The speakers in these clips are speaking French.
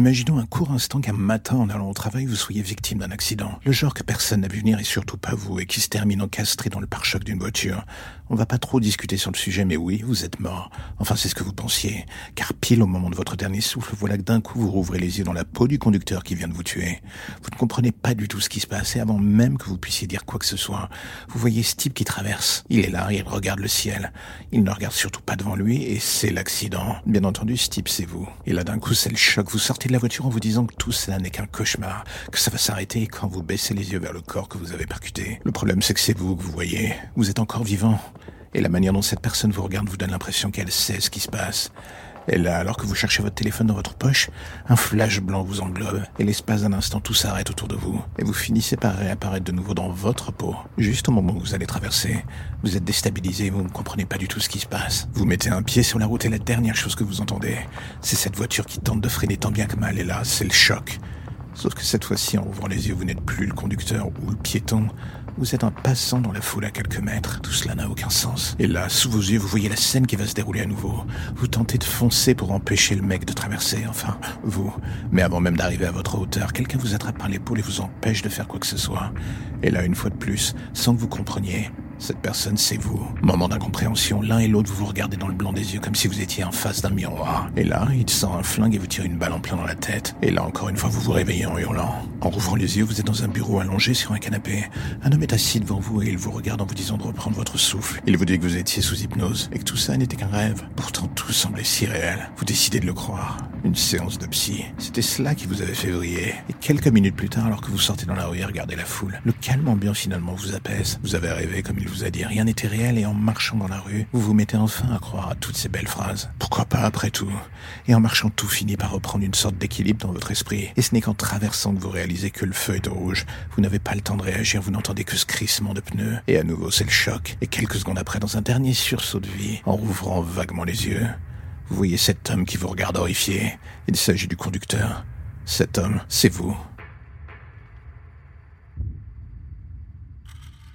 Imaginons un court instant qu'un matin, en allant au travail, vous soyez victime d'un accident. Le genre que personne n'a vu venir et surtout pas vous, et qui se termine encastré dans le pare-choc d'une voiture. On va pas trop discuter sur le sujet, mais oui, vous êtes mort. Enfin, c'est ce que vous pensiez. Car pile au moment de votre dernier souffle, voilà que d'un coup vous rouvrez les yeux dans la peau du conducteur qui vient de vous tuer. Vous ne comprenez pas du tout ce qui se passe, et avant même que vous puissiez dire quoi que ce soit, vous voyez ce type qui traverse. Il est là, il regarde le ciel. Il ne regarde surtout pas devant lui, et c'est l'accident. Bien entendu, ce type, c'est vous. Et là, d'un coup, c'est le choc. Vous sortez de la voiture en vous disant que tout cela n'est qu'un cauchemar, que ça va s'arrêter quand vous baissez les yeux vers le corps que vous avez percuté. Le problème, c'est que c'est vous que vous voyez. Vous êtes encore vivant. Et la manière dont cette personne vous regarde vous donne l'impression qu'elle sait ce qui se passe. Et là, alors que vous cherchez votre téléphone dans votre poche, un flash blanc vous englobe, et l'espace d'un instant tout s'arrête autour de vous, et vous finissez par réapparaître de nouveau dans votre peau. Juste au moment où vous allez traverser, vous êtes déstabilisé, vous ne comprenez pas du tout ce qui se passe. Vous mettez un pied sur la route et la dernière chose que vous entendez, c'est cette voiture qui tente de freiner tant bien que mal, et là, c'est le choc. Sauf que cette fois-ci, en ouvrant les yeux, vous n'êtes plus le conducteur ou le piéton, vous êtes un passant dans la foule à quelques mètres. Tout cela n'a aucun sens. Et là, sous vos yeux, vous voyez la scène qui va se dérouler à nouveau. Vous tentez de foncer pour empêcher le mec de traverser, enfin, vous. Mais avant même d'arriver à votre hauteur, quelqu'un vous attrape par l'épaule et vous empêche de faire quoi que ce soit. Et là, une fois de plus, sans que vous compreniez, cette personne, c'est vous. Moment d'incompréhension, l'un et l'autre, vous vous regardez dans le blanc des yeux comme si vous étiez en face d'un miroir. Et là, il sort un flingue et vous tire une balle en plein dans la tête. Et là, encore une fois, vous vous réveillez en hurlant. En rouvrant les yeux, vous êtes dans un bureau allongé sur un canapé. Un homme est assis devant vous et il vous regarde en vous disant de reprendre votre souffle. Il vous dit que vous étiez sous hypnose et que tout ça n'était qu'un rêve. Pourtant, tout semblait si réel. Vous décidez de le croire. Une séance de psy. C'était cela qui vous avait fait vriller. Et quelques minutes plus tard, alors que vous sortez dans la rue et regardez la foule, le calme ambiant finalement vous apaise. Vous avez rêvé comme il vous a dit, rien n'était réel et en marchant dans la rue, vous vous mettez enfin à croire à toutes ces belles phrases. Pourquoi pas après tout? Et en marchant, tout finit par reprendre une sorte d'équilibre dans votre esprit. Et ce n'est qu'en traversant que vous réalisez que le feu est rouge. Vous n'avez pas le temps de réagir, vous n'entendez que ce crissement de pneus. Et à nouveau, c'est le choc. Et quelques secondes après, dans un dernier sursaut de vie, en rouvrant vaguement les yeux, vous voyez cet homme qui vous regarde horrifié. Il s'agit du conducteur. Cet homme, c'est vous.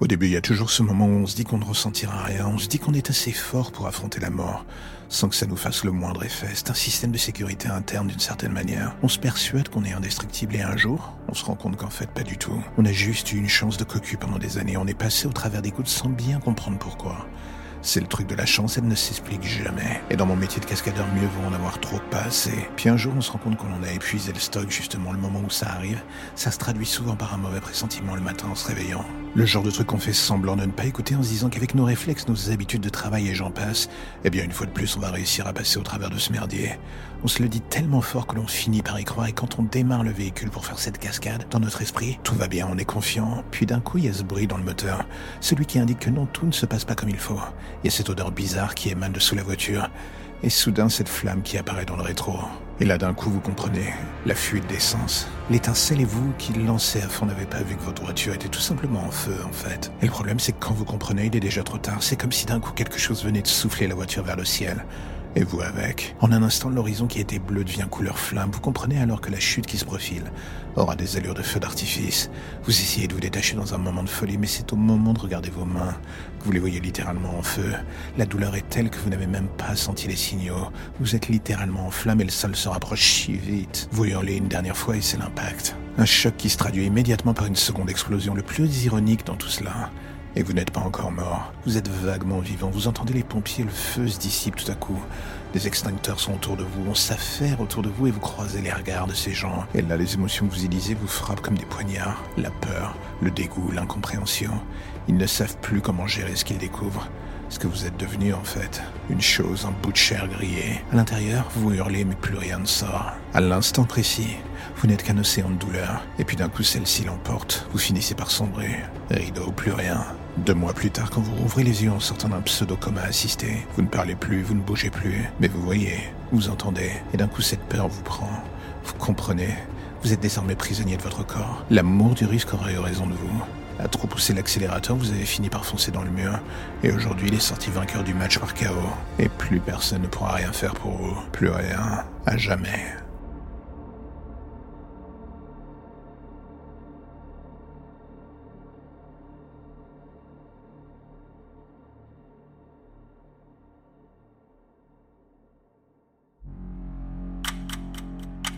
Au début, il y a toujours ce moment où on se dit qu'on ne ressentira rien, on se dit qu'on est assez fort pour affronter la mort, sans que ça nous fasse le moindre effet. C'est un système de sécurité interne d'une certaine manière. On se persuade qu'on est indestructible et un jour, on se rend compte qu'en fait pas du tout. On a juste eu une chance de cocu pendant des années, on est passé au travers des gouttes sans bien comprendre pourquoi. C'est le truc de la chance, elle ne s'explique jamais. Et dans mon métier de cascadeur, mieux vaut en avoir trop pas assez. Puis un jour, on se rend compte qu'on en a épuisé le stock, justement, le moment où ça arrive. Ça se traduit souvent par un mauvais pressentiment le matin en se réveillant. Le genre de truc qu'on fait semblant de ne pas écouter en se disant qu'avec nos réflexes, nos habitudes de travail et j'en passe, eh bien une fois de plus on va réussir à passer au travers de ce merdier. On se le dit tellement fort que l'on finit par y croire et quand on démarre le véhicule pour faire cette cascade, dans notre esprit, tout va bien, on est confiant. Puis d'un coup il y a ce bruit dans le moteur, celui qui indique que non, tout ne se passe pas comme il faut. Il y a cette odeur bizarre qui émane de sous la voiture et soudain cette flamme qui apparaît dans le rétro. Et là d'un coup vous comprenez, la fuite d'essence. L'étincelle et vous qui lancez à fond n'avez pas vu que votre voiture était tout simplement en feu en fait. Et le problème c'est que quand vous comprenez il est déjà trop tard, c'est comme si d'un coup quelque chose venait de souffler la voiture vers le ciel. Et vous avec. En un instant, l'horizon qui était bleu devient couleur flamme. Vous comprenez alors que la chute qui se profile aura des allures de feu d'artifice. Vous essayez de vous détacher dans un moment de folie, mais c'est au moment de regarder vos mains que vous les voyez littéralement en feu. La douleur est telle que vous n'avez même pas senti les signaux. Vous êtes littéralement en flamme et le sol se rapproche si vite. Vous hurlez une dernière fois et c'est l'impact. Un choc qui se traduit immédiatement par une seconde explosion. Le plus ironique dans tout cela, Et vous n'êtes pas encore mort. Vous êtes vaguement vivant. Vous entendez les pompiers, le feu se dissipe tout à coup. Des extincteurs sont autour de vous, on s'affaire autour de vous et vous croisez les regards de ces gens. Et là, les émotions que vous y lisez vous frappent comme des poignards. La peur, le dégoût, l'incompréhension. Ils ne savent plus comment gérer ce qu'ils découvrent. Ce que vous êtes devenu en fait. Une chose, un bout de chair grillé. À l'intérieur, vous hurlez mais plus rien ne sort. À l'instant précis, vous n'êtes qu'un océan de douleur. Et puis d'un coup, celle-ci l'emporte. Vous finissez par sombrer. Rideau, plus rien. Deux mois plus tard, quand vous rouvrez les yeux en sortant d'un pseudo-coma assisté, vous ne parlez plus, vous ne bougez plus, mais vous voyez, vous entendez, et d'un coup cette peur vous prend. Vous comprenez, vous êtes désormais prisonnier de votre corps. L'amour du risque aurait eu raison de vous. À trop pousser l'accélérateur, vous avez fini par foncer dans le mur. Et aujourd'hui, il est sorti vainqueur du match par KO. Et plus personne ne pourra rien faire pour vous. Plus rien. À jamais.